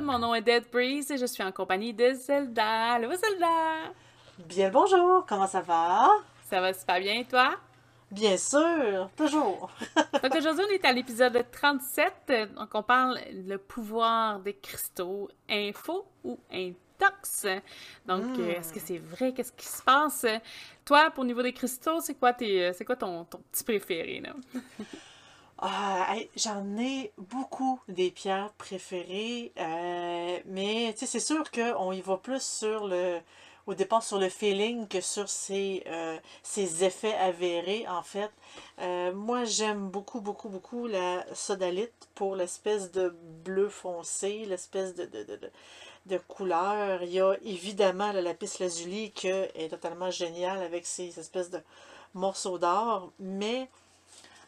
Mon nom est Dead Breeze et je suis en compagnie de Zelda. Allô Zelda! Bien le bonjour, comment ça va? Ça va super bien, toi? Bien sûr, toujours. donc aujourd'hui, on est à l'épisode 37. Donc on parle le pouvoir des cristaux, info ou intox. Donc, euh, est-ce que c'est vrai? Qu'est-ce qui se passe? Toi, pour niveau des cristaux, c'est quoi, tes, c'est quoi ton, ton petit préféré? Là? Ah, J'en ai beaucoup des pierres préférées, euh, mais c'est sûr qu'on y va plus sur le, au départ sur le feeling que sur ses, euh, effets avérés, en fait. Euh, moi, j'aime beaucoup, beaucoup, beaucoup la sodalite pour l'espèce de bleu foncé, l'espèce de, de, de, de, couleur. Il y a évidemment la lapis lazuli qui est totalement génial avec ses espèces de morceaux d'or, mais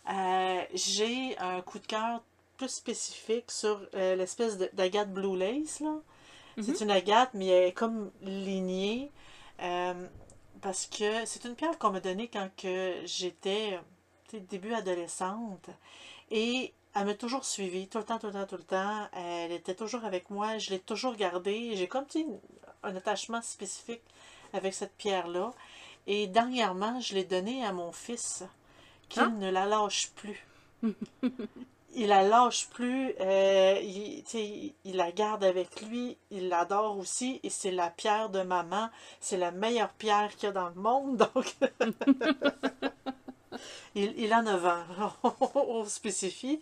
euh, j'ai un coup de cœur plus spécifique sur euh, l'espèce d'agate Blue Lace. Là. C'est mhm. une agate, mais elle est comme lignée. Euh, parce que c'est une pierre qu'on m'a donnée quand j'étais début adolescente. Et elle m'a toujours suivie, tout le temps, tout le temps, tout le temps. Elle était toujours avec moi, je l'ai toujours gardée. J'ai comme un attachement spécifique avec cette pierre-là. Et dernièrement, je l'ai donnée à mon fils qu'il hein? ne la lâche plus. il la lâche plus, euh, il, il, la garde avec lui, il l'adore aussi, et c'est la pierre de maman, c'est la meilleure pierre qu'il y a dans le monde, donc il, il a 9 ans, on spécifie,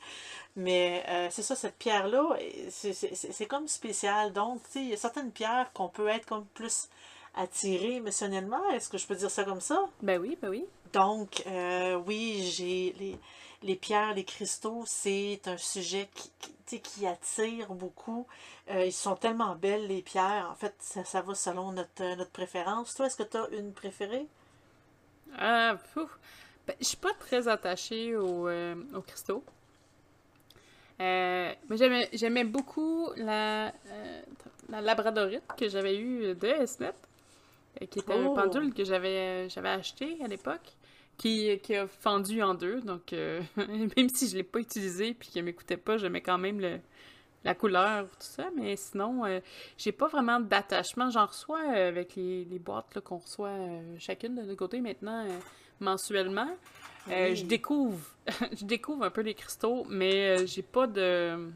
mais euh, c'est ça, cette pierre-là, c'est comme spécial, donc il y a certaines pierres qu'on peut être comme plus attiré émotionnellement, est-ce que je peux dire ça comme ça? Ben oui, ben oui. Donc, euh, oui, j'ai les, les, pierres, les cristaux, c'est un sujet qui, qui attire beaucoup. Euh, ils sont tellement belles, les pierres. En fait, ça, ça va selon notre, notre préférence. Toi, est-ce que tu as une préférée? Euh, ben, je suis pas très attachée aux, euh, aux cristaux. mais j'aimais beaucoup la, la labradorite que j'avais eue de Esnet, qui était un oh! pendule que j'avais j'avais acheté à l'époque qui, qui, a fendu en deux. Donc, euh, même si je ne l'ai pas utilisé puis qu'elle m'écoutait pas, j'aimais quand même le, la couleur, tout ça. Mais sinon, euh, j'ai pas vraiment d'attachement. J'en reçois euh, avec les, les boîtes qu'on reçoit chacune de notre côté maintenant mensuellement. je découvre je découvre un peu les cristaux, mais j'ai pas de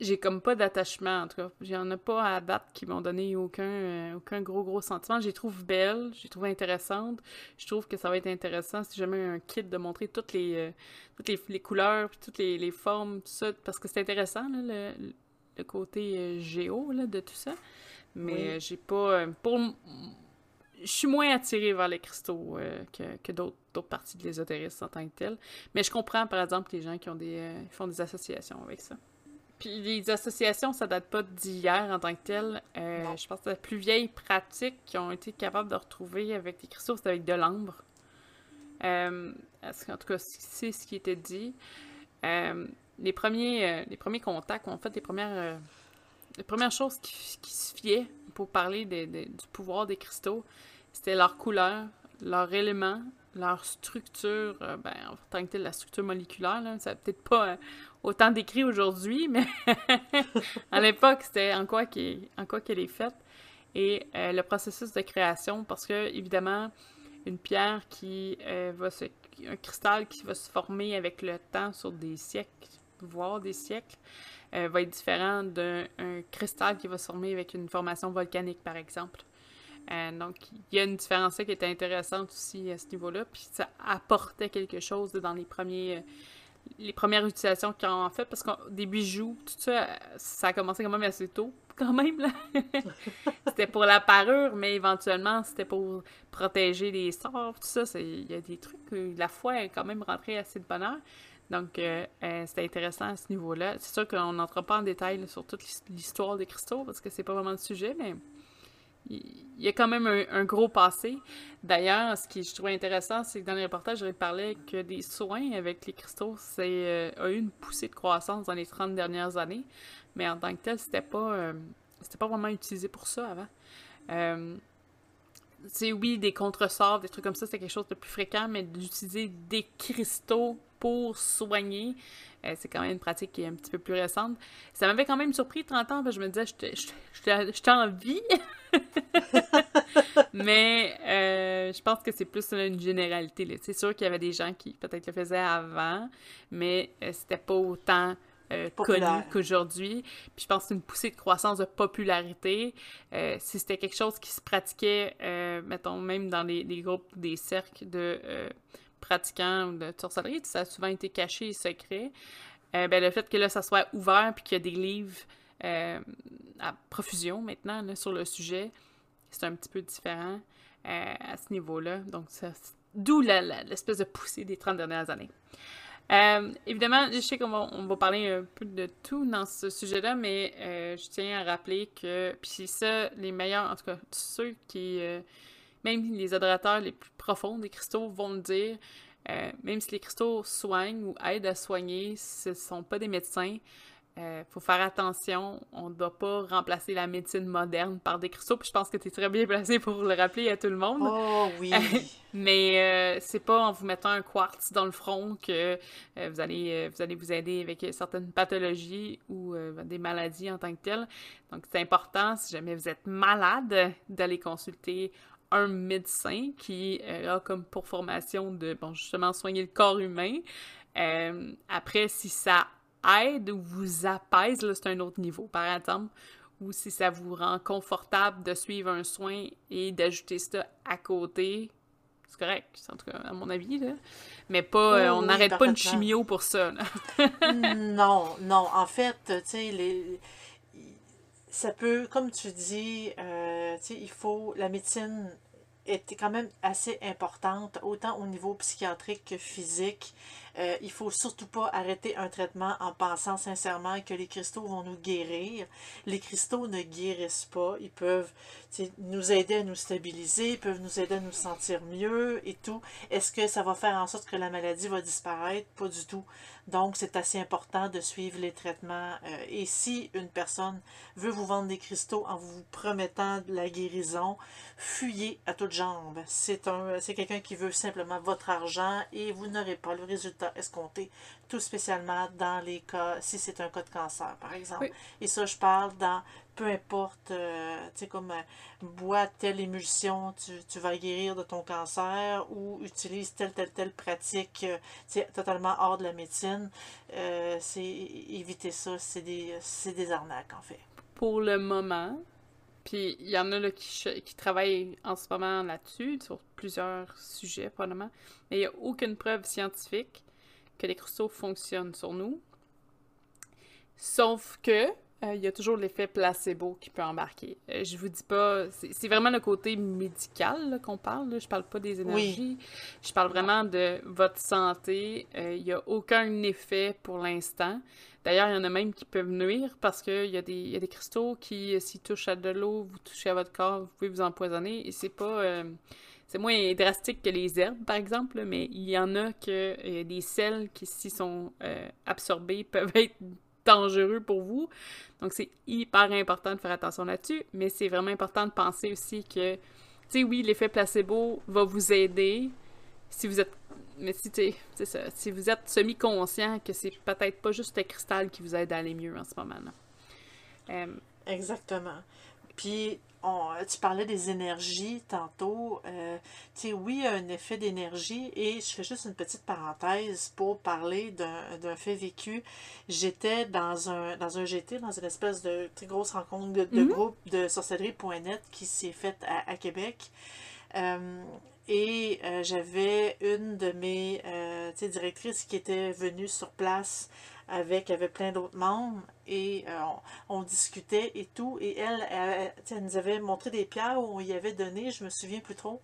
j'ai comme pas d'attachement, en tout cas. J'en ai pas à date qui m'ont donné aucun, euh, aucun gros, gros sentiment. Je les trouve belles, je les trouve intéressantes. Je trouve que ça va être intéressant si jamais un kit de montrer toutes les, euh, toutes les, couleurs, puis toutes les, formes, tout ça, parce que c'est intéressant, le, le, côté euh, géo là, de tout ça. Mais j'ai pas... pour je suis moins attirée vers les cristaux que, que d'autres parties de l'ésotérisme en tant que tel. Mais je comprends, par exemple, les gens qui ont des, font des associations avec ça. Puis les associations, ça date pas d'hier en tant que tel. Euh, je pense que la plus vieille pratique qu'ils ont été capables de retrouver avec les cristaux, c'est avec de l'ambre. Euh, en tout cas, c'est ce qui était dit. Euh, les, premiers, les premiers contacts, en fait, les premières, les premières choses qui, qui se fiaient pour parler du pouvoir des cristaux, c'était leur couleur, leur élément, leur structure, ben, en tant que tel, la structure moléculaire, là, ça peut-être pas autant décrit aujourd'hui, mais à l'époque, c'était en quoi qu'elle est faite. Et euh, le processus de création, parce que, évidemment, une pierre qui euh, va se. un cristal qui va se former avec le temps sur des siècles, voire des siècles, euh, va être différent d'un cristal qui va se former avec une formation volcanique, par exemple. Donc, il y a une différence qui était intéressante aussi à ce niveau-là, puis ça apportait quelque chose dans les premiers les premières utilisations qu'ils ont fait, parce que des bijoux, tout ça, ça a commencé quand même assez tôt, quand même, là. c'était pour la parure, mais éventuellement, c'était pour protéger les sorts, tout ça. Il y a des trucs, la foi est quand même rentrée assez de bonheur. Donc, euh, euh, c'était intéressant à ce niveau-là. C'est sûr qu'on n'entre pas en détail sur toute l'histoire des cristaux, parce que c'est pas vraiment le sujet, mais il y a quand même un, gros passé. D'ailleurs, ce qui je trouvais intéressant, c'est que dans le reportage, je parlais que des soins avec les cristaux, c'est euh, a eu une poussée de croissance dans les 30 dernières années, mais en tant que tel, c'était pas euh, c'était pas vraiment utilisé pour ça avant. Euh, c'est oui, des contresorts, des trucs comme ça, c'est quelque chose de plus fréquent, mais d'utiliser des cristaux pour soigner, Euh, c'est quand même une pratique qui est un petit peu plus récente. Ça m'avait quand même surpris 30 ans, parce que je me disais, je en vie. Mais euh, je pense que c'est plus une généralité. C'est sûr qu'il y avait des gens qui peut-être le faisaient avant, mais c'était pas autant euh, connu qu'aujourd'hui. Puis je pense que c'est une poussée de croissance de popularité. Euh, si c'était quelque chose qui se pratiquait, euh, mettons, même dans les, groupes, des cercles de pratiquants de sorcellerie, ça a souvent été caché et secret. ben, le fait que là, ça soit ouvert puis qu'il y a des livres à profusion maintenant sur le sujet, c'est un petit peu différent à ce niveau-là. Donc, d'où l'espèce de poussée des 30 dernières années. Euh, évidemment, je sais qu'on va, parler un peu de tout dans ce sujet-là, mais euh, je tiens à rappeler que, puis ça, les meilleurs, en tout cas, ceux qui, euh, même les adorateurs les plus profonds des cristaux vont le dire, même si les cristaux soignent ou aident à soigner, ce ne sont pas des médecins. Il euh, faut faire attention, on ne doit pas remplacer la médecine moderne par des cristaux, puis je pense que tu es très bien placé pour le rappeler à tout le monde. Oh oui! Mais euh, c'est pas en vous mettant un quartz dans le front que euh, vous, allez, vous allez vous aider avec certaines pathologies ou des maladies en tant que telles. Donc c'est important, si jamais vous êtes malade, d'aller consulter un médecin qui a comme pour formation de, bon, justement, soigner le corps humain. après, si ça aide ou vous apaise, là, c'est un autre niveau, par exemple, ou si ça vous rend confortable de suivre un soin et d'ajouter ça à côté, c'est correct, en tout cas, à mon avis, là. Mais pas, euh, on n'arrête pas une chimio pour ça, non, non, en fait, tu sais, les... ça peut, comme tu dis, euh, il faut, la médecine est quand même assez importante, autant au niveau psychiatrique que physique. Euh, il faut surtout pas arrêter un traitement en pensant sincèrement que les cristaux vont nous guérir. Les cristaux ne guérissent pas. Ils peuvent nous aider à nous stabiliser, ils peuvent nous aider à nous sentir mieux et tout. Est-ce que ça va faire en sorte que la maladie va disparaître? Pas du tout. Donc, c'est assez important de suivre les traitements. Euh, et si une personne veut vous vendre des cristaux en vous promettant la guérison, fuyez à toutes jambes. C'est quelqu'un qui veut simplement votre argent et vous n'aurez pas le résultat escompté, tout spécialement dans les cas, si c'est un cas de cancer, par exemple. Et ça, je parle dans peu importe, euh, tu sais, comme euh, bois telle émulsion, tu, tu, vas guérir de ton cancer ou utilise telle, telle, telle pratique, euh, totalement hors de la médecine, c'est éviter ça, c'est des, des arnaques, en fait. Pour le moment, puis il y en a là, qui, qui travaillent en ce moment là-dessus, sur plusieurs sujets, probablement, mais il n'y a aucune preuve scientifique que les cristaux fonctionnent sur nous. Sauf que euh, il y a toujours l'effet placebo qui peut embarquer. Euh, je vous dis pas, c'est vraiment le côté médical qu'on parle. Là. Je parle pas des énergies. Je parle vraiment de votre santé. Euh, il n'y a aucun effet pour l'instant. D'ailleurs, il y en a même qui peuvent nuire parce qu'il y, a des, y a des cristaux qui, s'ils touchent à de l'eau, vous touchez à votre corps, vous pouvez vous empoisonner. Et c'est pas. C'est moins drastique que les herbes, par exemple, mais il y en a que des sels qui, s'ils sont absorbés, peuvent être dangereux pour vous. Donc, c'est hyper important de faire attention là-dessus, mais c'est vraiment important de penser aussi que, tu sais, oui, l'effet placebo va vous aider si vous êtes. Mais si, c'est ça, si vous êtes semi-conscient que c'est peut-être pas juste le cristal qui vous aide à aller mieux en ce moment-là. Euh, Exactement. Puis, tu parlais des énergies tantôt. Euh, tu sais, oui, il y a un effet d'énergie et je fais juste une petite parenthèse pour parler d'un fait vécu. J'étais dans un, dans un GT, dans une espèce de très grosse rencontre de, de mm-hmm. groupe de sorcellerie.net qui s'est faite à, Québec. Euh, et euh, j'avais une de mes directrices qui était venue sur place avec, plein d'autres membres et euh, on, discutait et tout. Et elle, elle, nous avait montré des pierres où on y avait donné, je me souviens plus trop,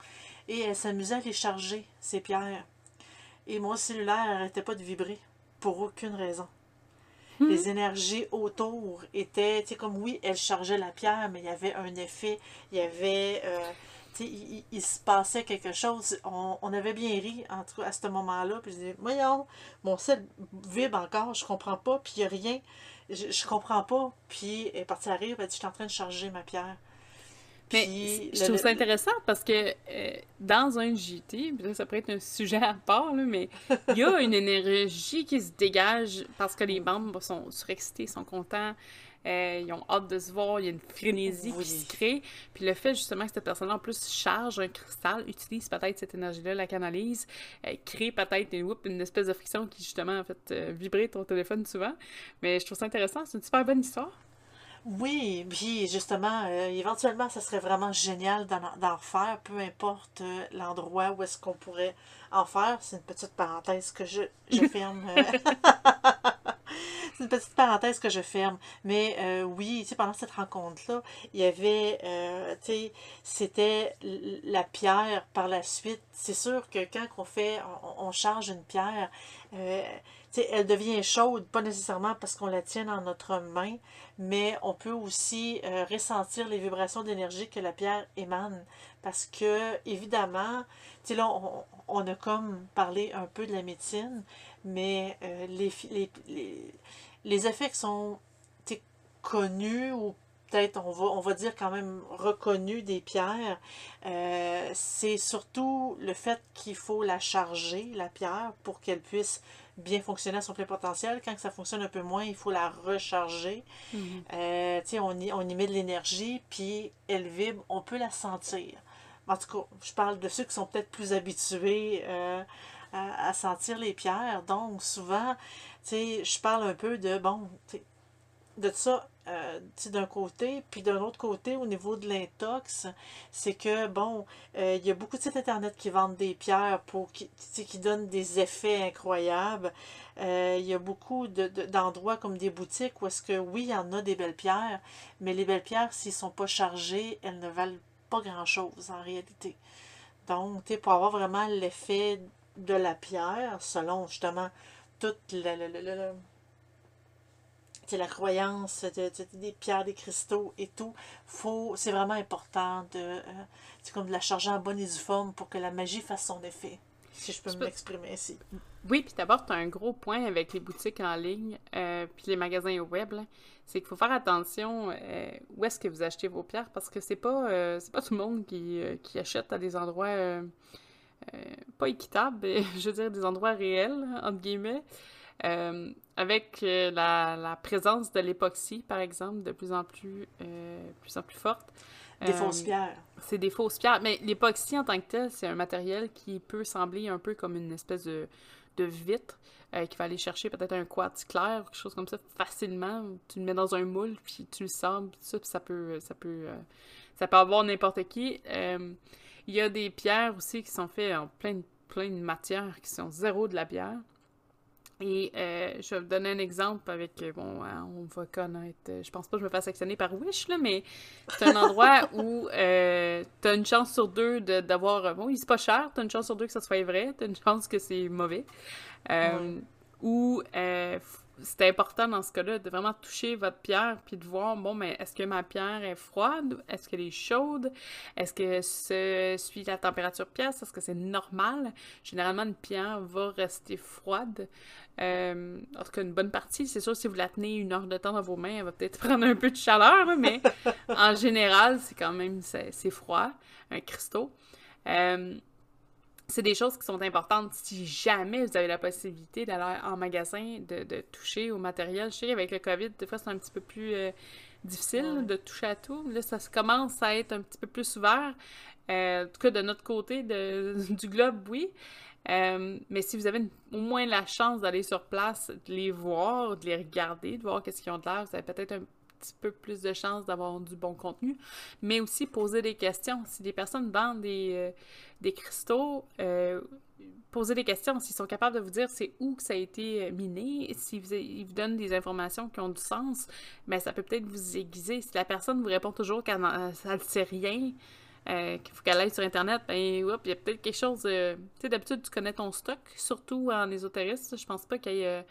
et elle s'amusait à les charger, ces pierres. Et mon cellulaire n'arrêtait pas de vibrer pour aucune raison. Hmm. Les énergies autour étaient, tu sais, comme oui, elle chargeait la pierre, mais il y avait un effet, il y avait. Euh, il, se passait quelque chose. On, avait bien ri entre, à ce moment-là. Puis je disais, voyons, mon sel vibre encore, je comprends pas, puis il n'y a rien. Je, je comprends pas. Puis elle est partie à je suis en train de charger ma pierre. Mais je trouve ça intéressant parce que euh, dans un JT, ça pourrait être un sujet à part, mais il y a une énergie qui se dégage parce que les membres sont surexcités, sont contents. Euh, ils ont hâte de se voir, il y a une frénésie qui se crée. Puis le fait justement que cette personne-là en plus charge un cristal, utilise peut-être cette énergie-là, la canalise, euh, crée peut-être une, une, espèce de friction qui justement en fait vibrer ton téléphone souvent. Mais je trouve ça intéressant, c'est une super bonne histoire. Oui, puis justement, euh, éventuellement, ça serait vraiment génial d'en faire, peu importe euh, l'endroit où est-ce qu'on pourrait en faire. C'est une petite parenthèse que je, je ferme. Euh. Une petite parenthèse que je ferme. Mais oui, tu sais, pendant cette rencontre-là, il y avait, tu sais, c'était la pierre par la suite. C'est sûr que quand on fait, on, charge une pierre, elle devient chaude, pas nécessairement parce qu'on la tient dans notre main, mais on peut aussi euh, ressentir les vibrations d'énergie que la pierre émane. Parce que, évidemment, là, on, a comme parlé un peu de la médecine, mais euh, les, les, effets qui sont connus ou peut-être on va, on va dire quand même reconnus des pierres, euh, c'est surtout le fait qu'il faut la charger, la pierre, pour qu'elle puisse bien fonctionner à son plein potentiel. Quand ça fonctionne un peu moins, il faut la recharger. Mhm. Euh, on, y, on y met de l'énergie, puis elle vibre, on peut la sentir. En tout cas, je parle de ceux qui sont peut-être plus habitués euh, à, sentir les pierres. Donc, souvent, je parle un peu de, bon, de ça, euh, d'un côté, puis d'un autre côté, au niveau de l'intox, c'est que, bon, euh, il y a beaucoup de sites internet qui vendent des pierres pour qui, qui donnent des effets incroyables. Euh, il y a beaucoup d'endroits comme des boutiques où est-ce que, oui, il y en a des belles pierres, mais les belles pierres, s'ils ne sont pas chargées, elles ne valent pas grand-chose en réalité. Donc, pour avoir vraiment l'effet de la pierre, selon justement toute la, la croyance des pierres, des cristaux et tout, faut, c'est vraiment important de, euh, comme de la charger en bonne et due forme pour que la magie fasse son effet, si je peux m'exprimer ainsi. Oui, puis d'abord, tu as un gros point avec les boutiques en ligne, euh, puis les magasins web, c'est qu'il faut faire attention euh, où est-ce que vous achetez vos pierres, parce que c'est pas, c'est pas tout le monde qui, qui achète à des endroits pas équitables, je veux dire des endroits réels, entre guillemets. Euh, avec euh, la, présence de l'époxy, par exemple, de plus en plus, euh, plus, en plus forte. Des fausses pierres. C'est des fausses pierres. Mais l'époxy en tant que tel, c'est un matériel qui peut sembler un peu comme une espèce de, de vitre qui va aller chercher peut-être un quartz clair ou quelque chose comme ça facilement. Tu le mets dans un moule, puis tu le sens, puis ça, ça peut, ça peut, ça peut avoir n'importe qui. Il y a des pierres aussi qui sont faites en plein, plein de matières qui sont zéro de la pierre. Et euh, je vais vous donner un exemple avec, euh, bon, hein, on va connaître, euh, je pense pas que je me fasse actionner par Wish, là, mais c'est un endroit où euh, t'as une chance sur deux d'avoir, bon, c'est pas cher, t'as une chance sur deux que ça soit vrai, t'as une chance que c'est mauvais. Ou c'est important dans ce cas-là de vraiment toucher votre pierre puis de voir, bon, mais est-ce que ma pierre est froide? Est-ce qu'elle est chaude? Est-ce que ce suit la température pièce? Est-ce que c'est normal? Généralement, une pierre va rester froide. Euh, en tout cas, une bonne partie. C'est sûr, si vous la tenez une heure de temps dans vos mains, elle va peut-être prendre un peu de chaleur, mais en général, c'est quand même c'est froid, un cristaux. Euh, c'est des choses qui sont importantes si jamais vous avez la possibilité d'aller en magasin, de, toucher au matériel. Je sais qu'avec le COVID, des fois, c'est un petit peu plus euh, difficile de toucher à tout. Là, ça commence à être un petit peu plus ouvert. en tout cas, de notre côté de, du globe, oui. Euh, mais si vous avez au moins la chance d'aller sur place, de les voir, de les regarder, de voir qu'est-ce qu'ils ont de l'air, vous avez peut-être un petit peu plus de chance d'avoir du bon contenu, mais aussi poser des questions. Si des personnes vendent des, euh, des cristaux, euh, posez des questions. S'ils sont capables de vous dire c'est où que ça a été miné, s'ils vous, donnent des informations qui ont du sens, mais ça peut peut-être vous aiguiser. Si la personne vous répond toujours qu'elle ne sait rien, euh, qu'il faut qu'elle aille sur Internet, ben, il y a peut-être quelque chose. Euh, tu sais, d'habitude, tu connais ton stock, surtout en ésotérisme. Je pense pas qu'il y ait euh,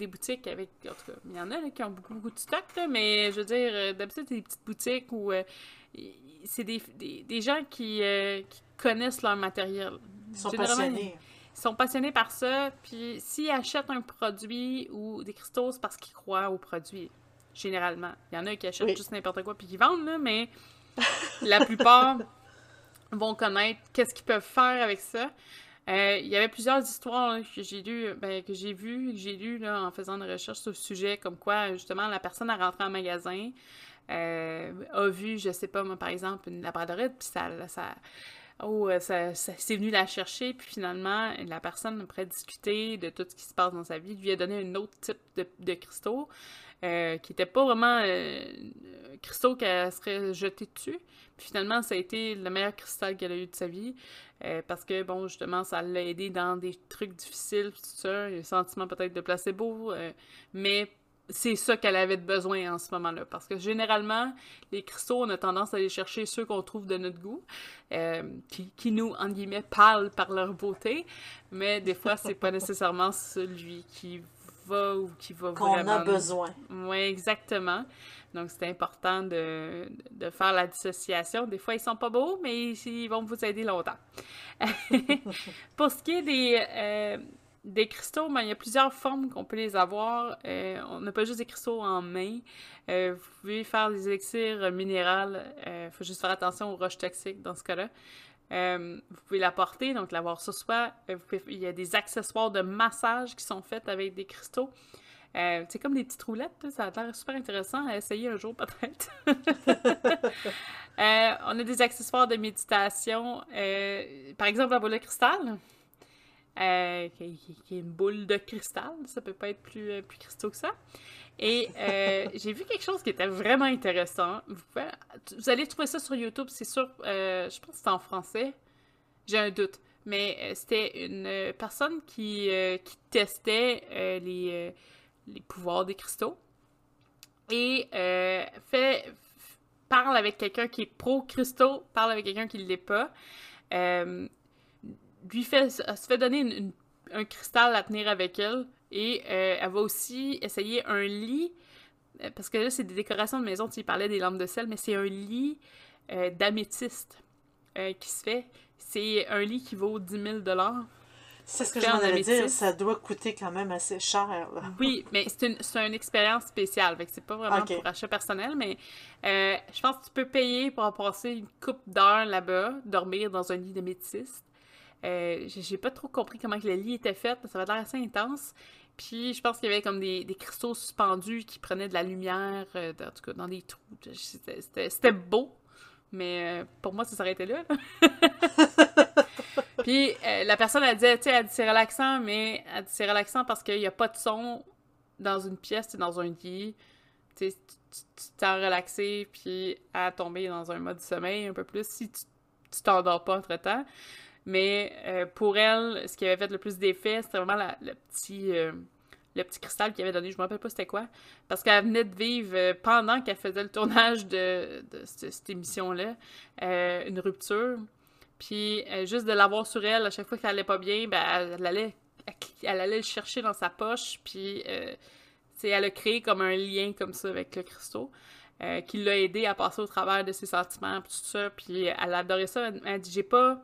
des boutiques avec. En tout cas, il y en a qui ont beaucoup, beaucoup de stock, mais je veux dire, d'habitude, c'est des petites boutiques où c'est des, des, gens qui, connaissent leur matériel. Ils sont passionnés. Ils sont passionnés par ça, puis s'ils achètent un produit ou des cristaux, c'est parce qu'ils croient au produit, généralement. Il y en a qui achètent juste n'importe quoi puis qui vendent, là, mais la plupart vont connaître qu'est-ce qu'ils peuvent faire avec ça. Euh, il y avait plusieurs histoires que j'ai lues, ben, que j'ai vues, que j'ai lues en faisant des recherches sur le sujet, comme quoi justement la personne a rentré en magasin, euh, a vu, je sais pas moi par exemple, une labradorite, puis ça, ça, oh, euh, ça, c'est venu la chercher, puis finalement la personne après discuter de tout ce qui se passe dans sa vie, lui a donné un autre type de, de cristaux. Euh, qui n'était pas vraiment euh, cristaux qu'elle serait jetée dessus. Puis finalement, ça a été le meilleur cristal qu'elle a eu de sa vie. Euh, parce que, bon, justement, ça l'a aidé dans des trucs difficiles, tout ça, un sentiment peut-être de placebo, mais c'est ça qu'elle avait besoin en ce moment-là. Parce que généralement, les cristaux, on a tendance à aller chercher ceux qu'on trouve de notre goût, qui, qui, nous, en guillemets, parlent par leur beauté, mais des fois, c'est pas nécessairement celui qui ou qui va Qu'on a besoin. Oui, exactement. Donc, c'est important de, faire la dissociation. Des fois, ils sont pas beaux, mais ils vont vous aider longtemps. Pour ce qui est des, euh, des cristaux, ben, il y a plusieurs formes qu'on peut les avoir. Euh, on n'a pas juste des cristaux en main. Euh, vous pouvez faire des élixirs minéraux. Il faut juste faire attention aux roches toxiques dans ce cas-là. Euh, vous pouvez la porter, donc l'avoir sur soi. Euh, il y a des accessoires de massage qui sont faits avec des cristaux. Euh, c'est comme des petites roulettes, ça a l'air super intéressant à essayer un jour peut-être. on a des accessoires de méditation, par exemple la boule de cristal, qui, est une boule de cristal, ça peut pas être plus, plus cristaux que ça. Et euh, j'ai vu quelque chose qui était vraiment intéressant. Vous, allez trouver ça sur YouTube, c'est sûr. Euh, je pense que c'est en français. J'ai un doute. Mais euh, c'était une personne qui, qui testait les, les pouvoirs des cristaux. Et fait, parle avec quelqu'un qui est pro-cristaux, parle avec quelqu'un qui ne l'est pas. Lui fait, se fait donner un cristal à tenir avec elle et euh, elle va aussi essayer un lit, euh, parce que là, c'est des décorations de maison, tu parlais des lampes de sel, mais c'est un lit euh, d'améthyste qui se fait. C'est un lit qui vaut 10 000 c'est ce que je m'en dire, ça doit coûter quand même assez cher. Oui, mais c'est une, une, expérience spéciale, fait que c'est pas vraiment pour achat personnel, mais je pense que tu peux payer pour passer une coupe d'heures là-bas, dormir dans un lit d'améthyste. J'ai pas trop compris comment que le lit était fait, mais ça va l'air assez intense. Puis je pense qu'il y avait comme des, cristaux suspendus qui prenaient de la lumière, euh, en tout cas dans des trous. C'était beau, mais euh, pour moi, ça s'arrêtait là. Puis euh, la personne, elle disait, tu sais, dit c'est relaxant, mais elle dit c'est relaxant parce qu'il n'y a pas de son dans une pièce, dans un lit. Tu t'es relaxé, puis à tomber dans un mode sommeil un peu plus si tu t'endors pas entre-temps. Mais euh, pour elle, ce qui avait fait le plus d'effet, c'était vraiment le, petit, euh, le petit cristal qu'elle avait donné. Je me rappelle pas c'était quoi. Parce qu'elle venait de vivre, euh, pendant qu'elle faisait le tournage de, cette, émission-là, une rupture. Puis juste de l'avoir sur elle, à chaque fois qu'elle allait pas bien, ben, elle, allait, elle, allait le chercher dans sa poche. Puis elle a créé comme un lien comme ça avec le cristaux. qui l'a aidé à passer au travers de ses sentiments, puis tout ça. Puis elle adorait ça. Elle, elle dit J'ai pas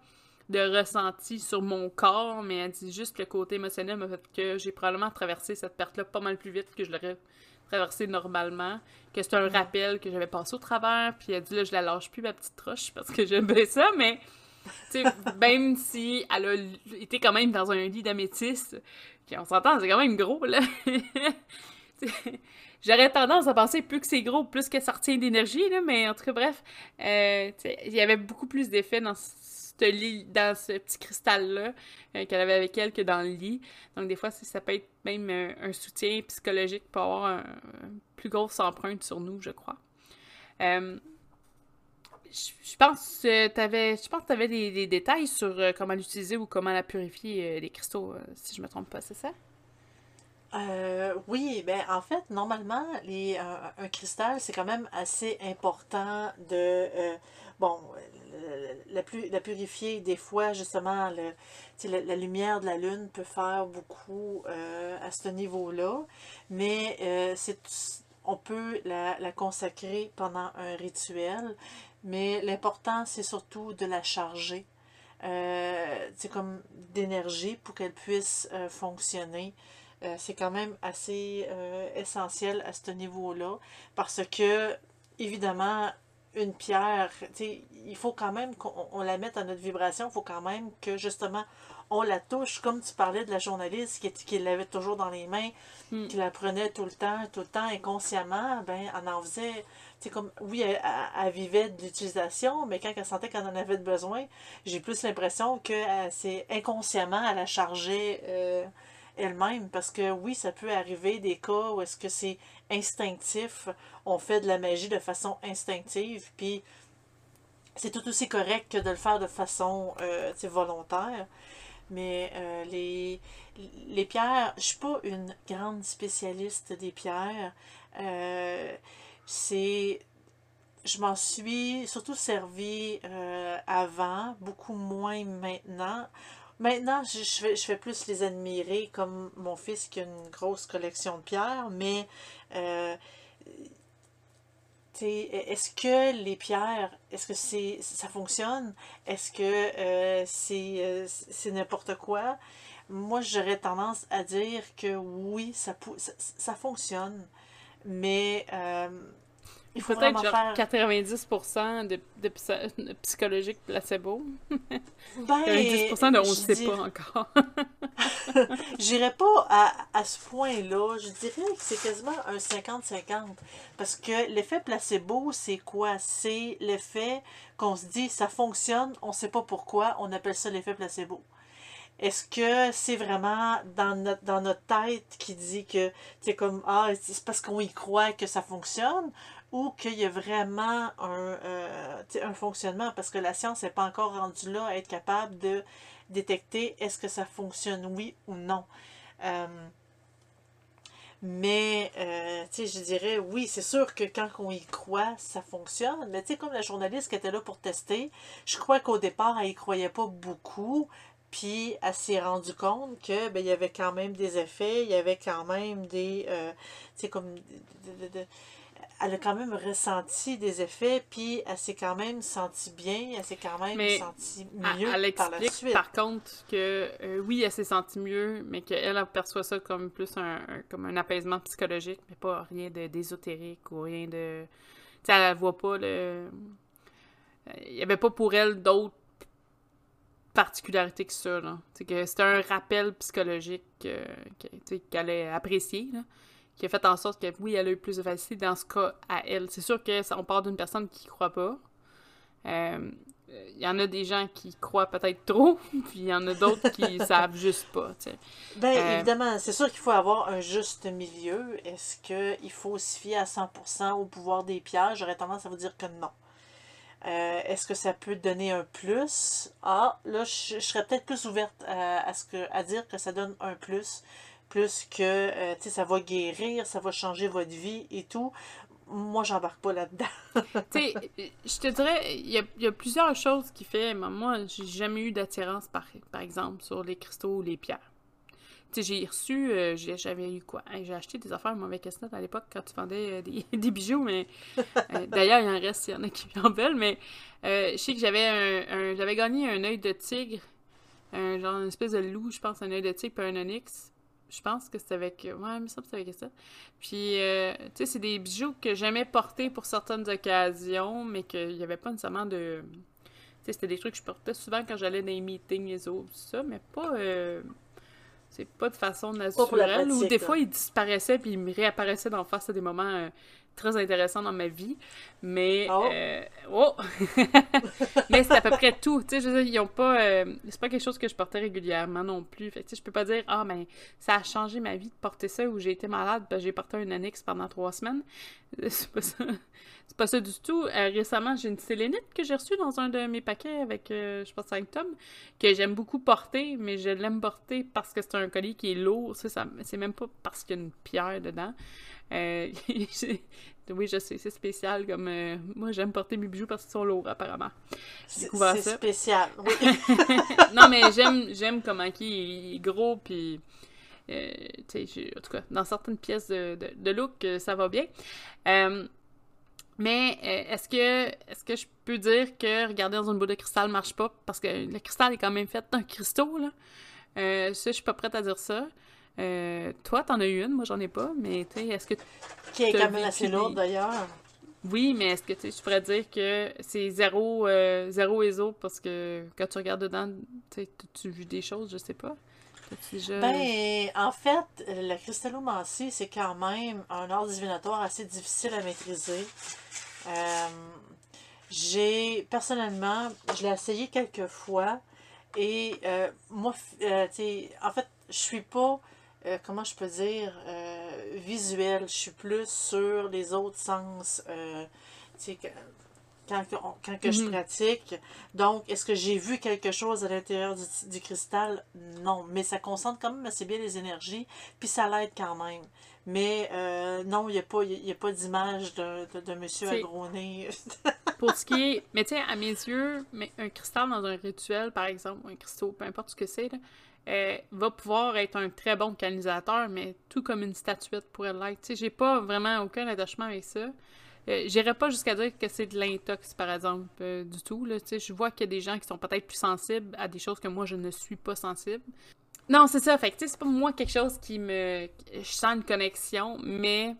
de ressenti sur mon corps, mais elle dit juste le côté émotionnel m'a fait que j'ai probablement traversé cette perte-là pas mal plus vite que je l'aurais traversé normalement, que c'est un rappel que j'avais passé au travers, puis elle dit là, je la lâche plus, ma petite roche, parce que j'aime bien ça, mais tu sais, même si elle a été quand même dans un lit d'améthyste, on s'entend, c'est quand même gros, là. J'aurais tendance à penser plus que c'est gros, plus que ça retient d'énergie, là, mais en tout cas, bref, euh, il y avait beaucoup plus d'effets dans lit, dans ce petit cristal-là euh, qu'elle avait avec elle que dans le lit. Donc, des fois, ça peut être même euh, un soutien psychologique pour avoir un, plus grosse empreinte sur nous, je crois. Euh, je pense que tu avais, je pense avais des, détails sur comment l'utiliser ou comment la purifier, les cristaux, si je me trompe pas, c'est ça? Oui, ben en fait, normalement, les, un cristal, c'est quand même assez important de bon, la, la purifier, des fois, justement, la, la, lumière de la lune peut faire beaucoup euh, à ce niveau-là, mais euh, c'est on peut la, la, consacrer pendant un rituel, mais l'important, c'est surtout de la charger. Euh, c'est comme d'énergie pour qu'elle puisse euh, c'est quand même assez essentiel à ce niveau-là parce que, évidemment, une pierre, il faut quand même qu'on la mette à notre vibration, il faut quand même que justement on la touche, comme tu parlais de la journaliste qui, qui l'avait toujours dans les mains, hmm. qui la prenait tout le temps, tout le temps, inconsciemment, ben, elle en faisait, tu comme, oui, elle, vivait de l'utilisation, mais quand elle sentait qu'elle en avait besoin, j'ai plus l'impression que c'est inconsciemment, elle la chargeait euh, elle-même, parce que oui, ça peut arriver des cas où est-ce que c'est instinctif, on fait de la magie de façon instinctive, puis c'est tout aussi correct que de le faire de façon euh, volontaire. Mais euh, les, les pierres, je suis pas une grande spécialiste des pierres. Euh, c'est. Je m'en suis surtout servi euh, avant, beaucoup moins maintenant. Maintenant, je, fais, je fais plus les admirer comme mon fils qui a une grosse collection de pierres, mais est-ce que les pierres, est-ce que c'est ça fonctionne? Est-ce que euh, euh, c'est n'importe quoi? Moi, j'aurais tendance à dire que oui, ça, ça, ça fonctionne, mais euh, il faut peut-être genre faire... 90% de, de, psychologique placebo. Ben, 90% de on ne sait pas encore. J'irais pas à, à ce point-là. Je dirais que c'est quasiment un 50-50. Parce que l'effet placebo, c'est quoi? C'est l'effet qu'on se dit ça fonctionne, on ne sait pas pourquoi, on appelle ça l'effet placebo. Est-ce que c'est vraiment dans notre, dans notre tête qui dit que c'est comme ah c'est parce qu'on y croit que ça fonctionne? Ou qu'il y a vraiment un, euh, un fonctionnement parce que la science n'est pas encore rendue là à être capable de détecter est-ce que ça fonctionne oui ou non. Euh, mais, euh, tu sais, je dirais, oui, c'est sûr que quand on y croit, ça fonctionne. Mais, tu sais, comme la journaliste qui était là pour tester, je crois qu'au départ, elle y croyait pas beaucoup. Puis, elle s'est rendue compte que, ben, il y avait quand même des effets, il y avait quand même des, tu sais, comme, elle a quand même ressenti des effets, puis elle s'est quand même sentie bien, elle s'est quand même sentie mieux elle, par la suite. par contre que euh, oui, elle s'est sentie mieux, mais qu'elle perçoit ça comme plus un, comme un apaisement psychologique, mais pas rien d'ésotérique ou rien de... Tu sais, elle voit pas le... Il y avait pas pour elle d'autres particularités que ça, là. que c'était un rappel psychologique euh, qu'elle allait apprécier, là qui a fait en sorte que oui, elle a eu plus de facilité dans ce cas à elle. C'est sûr que ça, on parle d'une personne qui croit pas. Euh, il y en a des gens qui croient peut-être trop, puis il y en a d'autres qui savent juste pas. Bien, euh, évidemment, c'est sûr qu'il faut avoir un juste milieu. Est-ce qu'il faut se fier à 100% au pouvoir des pierres? J'aurais tendance à vous dire que non. Euh, est-ce que ça peut donner un plus? Ah, là, je, serais peut-être plus ouverte à, ce que, à dire que ça donne un plus plus que euh, ça va guérir, ça va changer votre vie et tout. Moi, j'embarque pas là-dedans. je te dirais, il y a, plusieurs choses qui fait. Moi, j'ai jamais eu d'attirance, par, exemple, sur les cristaux ou les pierres. J'ai reçu, euh, j'avais eu quoi? j'ai acheté des affaires mauvais casse à l'époque quand tu vendais euh, des, des, bijoux, mais d'ailleurs, il en reste, il y en a qui en veulent, mais je sais que j'avais un, gagné un œil de tigre, un genre une espèce de loup, je pense, un œil de tigre puis un onyx je pense que c'était avec. Ouais, mais ça, c'était avec ça. Puis, euh, tu sais, c'est des bijoux que j'aimais porter pour certaines occasions, mais qu'il n'y avait pas nécessairement de. Tu sais, c'était des trucs que je portais souvent quand j'allais dans les meetings et autres, ça, mais pas. Euh, c'est pas de façon naturelle. Ou des fois, ils disparaissaient puis ils me réapparaissaient dans face à des moments euh, très intéressant dans ma vie. Mais. Oh! Euh, oh! mais c'est à peu près tout. Tu sais, je veux dire, ils ont pas. Euh, c'est pas quelque chose que je portais régulièrement non plus. Fait tu sais, je peux pas dire, ah, mais ça a changé ma vie de porter ça ou j'ai été malade, ben, j'ai porté un annexe pendant trois semaines. C'est pas ça. C'est pas ça du tout. Euh, récemment, j'ai une sélénite que j'ai reçue dans un de mes paquets avec, je pense, 5 tomes, que j'aime beaucoup porter, mais je l'aime porter parce que c'est un collier qui est lourd. C'est même pas parce qu'il y a une pierre dedans. Euh, oui, je sais, c'est spécial. Comme euh, moi, j'aime porter mes bijoux parce qu'ils sont lourds, apparemment. C'est spécial, oui. non, mais j'aime, j'aime comment il est gros, puis. Euh, en tout cas, dans certaines pièces de, de, look, ça va bien. mais est-ce que est-ce que je peux dire que regarder dans une boule de cristal marche pas? Parce que le cristal est quand même fait d'un cristaux, là. ça, je suis pas prête à dire ça. Euh, toi, t'en as eu une, moi j'en ai pas, mais tu sais, est-ce que. Qui est quand même assez lourde d'ailleurs. Oui, mais est-ce que tu pourrais dire que c'est zéro, euh, zéro ESO parce que quand tu regardes dedans, tu tu vu des choses, je sais pas? Ben, en fait, la cristallomancie, c'est quand même un art divinatoire assez difficile à maîtriser. Euh, j'ai, personnellement, je l'ai essayé quelques fois et euh, moi, euh, en fait, je suis pas, comment je peux dire, visuel. Je suis plus sur les autres sens. tu quand, quand que je mhm. pratique. Donc, est-ce que j'ai vu quelque chose à l'intérieur du, cristal? Non. Mais ça concentre quand même assez bien les énergies, puis ça l'aide quand même. Mais euh, non, il n'y a pas, pas d'image de, de, monsieur agronné. pour ce qui est. Mais sais, à mes yeux, mais un cristal dans un rituel, par exemple, un cristaux, peu importe ce que c'est, euh, va pouvoir être un très bon canalisateur, mais tout comme une statuette pourrait l'être. Tu sais, j'ai pas vraiment aucun attachement avec ça. Euh, j'irais pas jusqu'à dire que c'est de l'intox, par exemple, euh, du tout. Là. Je vois qu'il y a des gens qui sont peut-être plus sensibles à des choses que moi, je ne suis pas sensible. Non, c'est ça. Fait que, c'est pas moi quelque chose qui me... Je sens une connexion, mais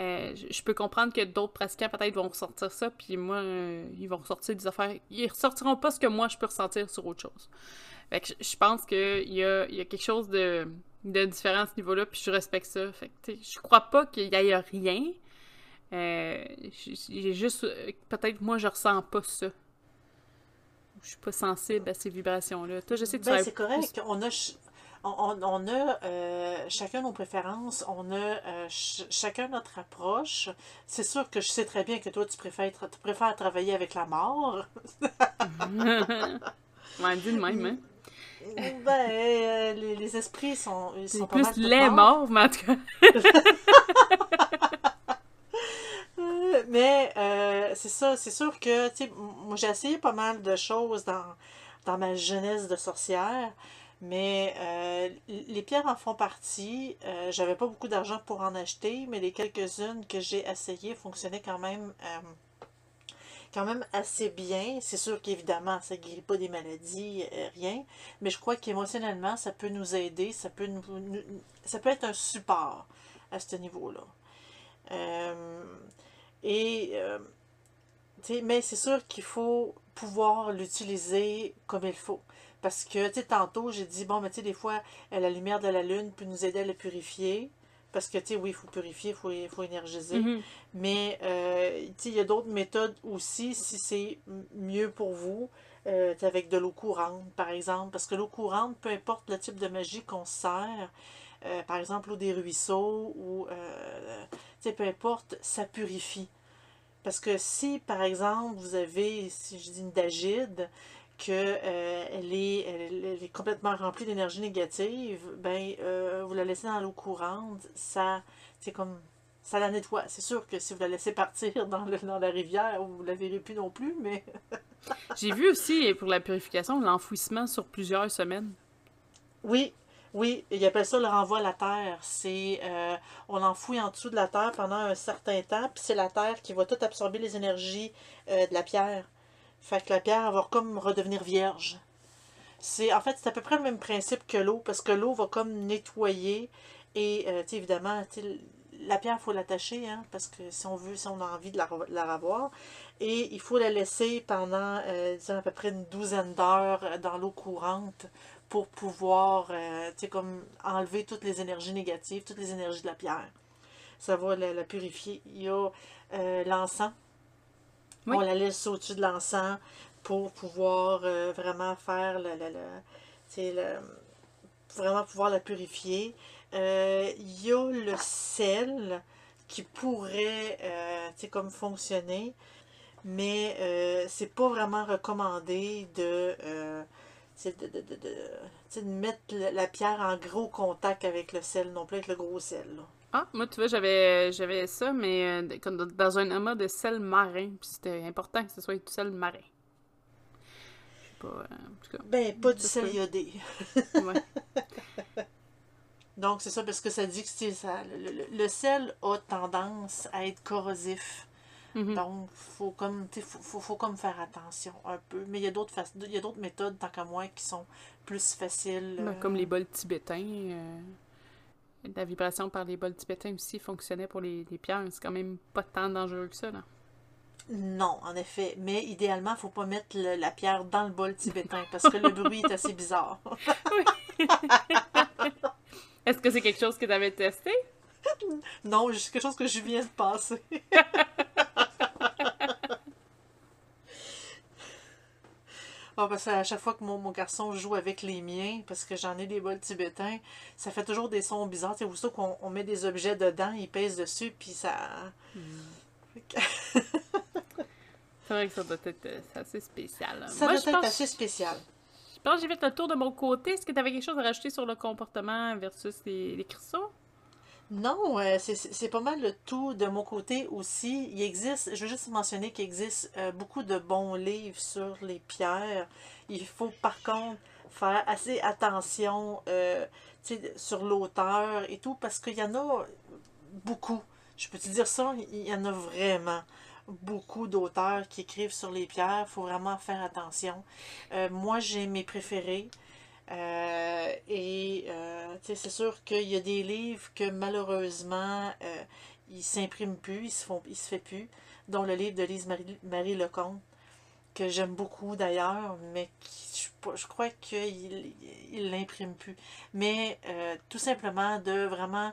euh, je peux comprendre que d'autres pratiquants, peut-être, vont ressortir ça, puis moi, ils vont ressortir des affaires... Ils ressortiront pas ce que moi, je peux ressentir sur autre chose. Fait que je pense qu'il y a, y a quelque chose de, de différent à ce niveau-là, puis je respecte ça. Fait que, je crois pas qu'il y ait rien, euh, j'ai juste. Peut-être moi, je ressens pas ça. Je suis pas sensible à ces vibrations-là. Toi, je sais que ben, c'est correct. On a. On, a euh, chacun nos préférences, on a euh, chacun notre approche. C'est sûr que je sais très bien que toi, tu préfères, tu préfères travailler avec la mort. ouais, dis de même, hein? Ben, les, esprits sont, ils sont plus les morts, mais en tout cas. mais euh, c'est ça, c'est sûr que, tu sais, moi j'ai essayé pas mal de choses dans, dans ma jeunesse de sorcière, mais euh, les pierres en font partie. Euh, j'avais pas beaucoup d'argent pour en acheter, mais les quelques-unes que j'ai essayées fonctionnaient quand même quand même assez bien. C'est sûr qu'évidemment, ça ne guérit pas des maladies, rien. Mais je crois qu'émotionnellement, ça peut nous aider, ça peut, nous, ça peut être un support à ce niveau-là. Et, euh, mais c'est sûr qu'il faut pouvoir l'utiliser comme il faut. Parce que, tu sais, tantôt, j'ai dit, bon, mais tu sais, des fois, la lumière de la lune peut nous aider à le purifier. Parce que, tu sais, oui, il faut purifier, il faut, faut énergiser. Mm-hmm. Mais, euh, tu sais, il y a d'autres méthodes aussi, si c'est mieux pour vous, euh, avec de l'eau courante, par exemple. Parce que l'eau courante, peu importe le type de magie qu'on sert, euh, par exemple l'eau des ruisseaux ou euh, peu importe, ça purifie. Parce que si, par exemple, vous avez, si je dis une dagide, que euh, est, elle, est, complètement remplie d'énergie négative, ben vous la laissez dans l'eau courante, ça c'est comme ça la nettoie. C'est sûr que si vous la laissez partir dans, le, dans la rivière, vous ne la verrez plus non plus, mais. J'ai vu aussi pour la purification l'enfouissement sur plusieurs semaines. Oui, oui, il appelle ça le renvoi à la terre. C'est euh, on enfouit en dessous de la terre pendant un certain temps, puis c'est la terre qui va tout absorber les énergies euh, de la pierre. Fait que la pierre va comme redevenir vierge. C'est en fait c'est à peu près le même principe que l'eau, parce que l'eau va comme nettoyer et euh, évidemment la pierre il faut l'attacher, hein, parce que si on veut, si on a envie de la, la revoir. Et il faut la laisser pendant disons, à peu près une douzaine d'heures dans l'eau courante pour pouvoir, euh, comme enlever toutes les énergies négatives, toutes les énergies de la pierre. Ça va la, purifier. Il y a euh, l'encens. On la laisse au-dessus de l'encens pour pouvoir euh, vraiment faire le, le, le, vraiment pouvoir la purifier. il y a le sel qui pourrait, sais, comme fonctionner, mais c'est pas vraiment recommandé de c'est de, de, de, de, mettre la pierre en gros contact avec le sel, non plus avec le gros sel. Ah, moi, tu vois, j'avais, j'avais ça, mais euh, dans un amas de sel marin. Puis c'était important que ce soit du sel marin. Je sais pas. Euh, en tout cas, ben, pas du sel iodé. ouais. Donc, c'est ça, parce que ça dit que ça, le, le, sel a tendance à être corrosif. Mhm. Donc, faut comme, faut, faut, comme faire attention un peu. Mais il y a d'autres il y a d'autres méthodes, tant qu'à moi, qui sont plus faciles. Ben, comme les euh, bols tibétains. Euh, la vibration par les bols tibétains aussi fonctionnait pour les, les pierres. C'est quand même pas tant dangereux que ça, là. Non, en effet. Mais idéalement, il faut pas mettre le- la pierre dans le bol tibétain parce que le bruit est assez bizarre. Est-ce que c'est quelque chose que tu avais testé? non, c'est quelque chose que je viens de passer. Ah, parce qu'à chaque fois que mon, mon garçon joue avec les miens, parce que j'en ai des bols tibétains, ça fait toujours des sons bizarres. Tu sais, aussitôt qu'on on met des objets dedans, il pèse dessus, puis ça... Que- C'est vrai que ça doit être euh, c'est assez spécial. hein. Ça Moi, doit je être pense, assez spécial. je pense que j'ai fait le tour de mon côté. Est-ce que tu avais quelque chose à rajouter sur le comportement versus les, les cristaux? Non, euh, c'est- pas mal le tout de mon côté aussi. Il existe, je veux juste mentionner qu'il existe euh, beaucoup de bons livres sur les pierres. Il faut par contre faire assez attention euh, sur l'auteur et tout, parce qu'il y en a beaucoup. Je peux te dire ça, il y en a vraiment beaucoup d'auteurs qui écrivent sur les pierres. Il faut vraiment faire attention. Moi, j'ai mes préférés. Euh, et euh, c'est sûr qu'il y a des livres que malheureusement, euh, ils s'impriment plus, ils se font, ils se fait plus, dont le livre de Lise Marie, Marie Lecomte, que j'aime beaucoup d'ailleurs, mais qui, je, crois qu'il il l'imprime plus. Mais euh, tout simplement de vraiment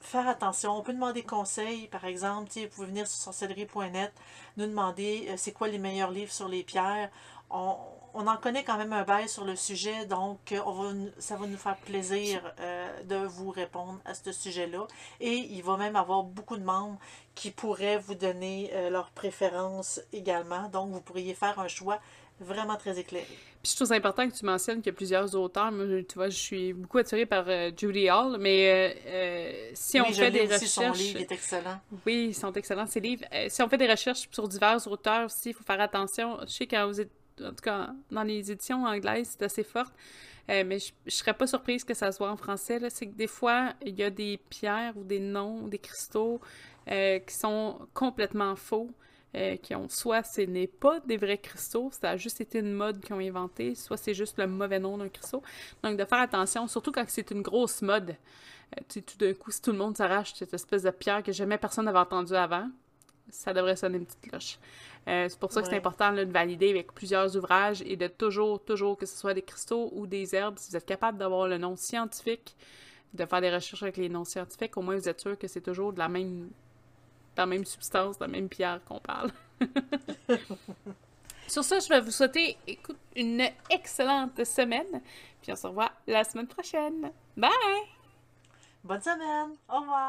faire attention. On peut demander conseil, par exemple, vous pouvez venir sur sorcellerie.net, nous demander euh, c'est quoi les meilleurs livres sur les pierres. On en connaît quand même un bail sur le sujet, donc euh, on va, nous- ça va nous faire plaisir euh, de vous répondre à ce sujet-là. Et il va même avoir beaucoup de membres qui pourraient vous donner euh, leurs préférences également. Donc vous pourriez faire un choix vraiment très éclairé. Puis je trouve ça important que tu mentionnes qu'il y a plusieurs auteurs. Moi, tu vois, je suis beaucoup attirée par euh, Judy Hall, mais euh, si on oui, fait des aussi son recherches... livre, il est excellent. Oui, ils sont excellents, ces livres. Euh, si on fait des recherches sur divers auteurs aussi, il faut faire attention. Je sais quand vous êtes, en tout cas, dans les éditions anglaises, c'est assez fort. Euh, mais je, je serais pas surprise que ça se voit en français. C'est que des fois, il y a des pierres ou des noms, des cristaux euh, qui sont complètement faux. euh, qui ont soit ce n'est pas des vrais cristaux, ça a juste été une mode qu'ils ont inventé, soit c'est juste le mauvais nom d'un cristaux. Donc de faire attention, surtout quand c'est une grosse mode. Tu tout d'un coup, si tout le monde s'arrache cette espèce de pierre que jamais personne n'avait entendue avant, ça devrait sonner une petite cloche. Euh, c'est pour ça que c'est important là, de valider avec plusieurs ouvrages et de toujours, toujours, que ce soit des cristaux ou des herbes, si vous êtes capable d'avoir le nom scientifique, de faire des recherches avec les noms scientifiques, au moins vous êtes sûr que c'est toujours de la même, de la même substance, de la même pierre qu'on parle. Sur ça, je vais vous souhaiter écoute, une excellente semaine, puis on se revoit la semaine prochaine. Bye! Bonne semaine! Au revoir!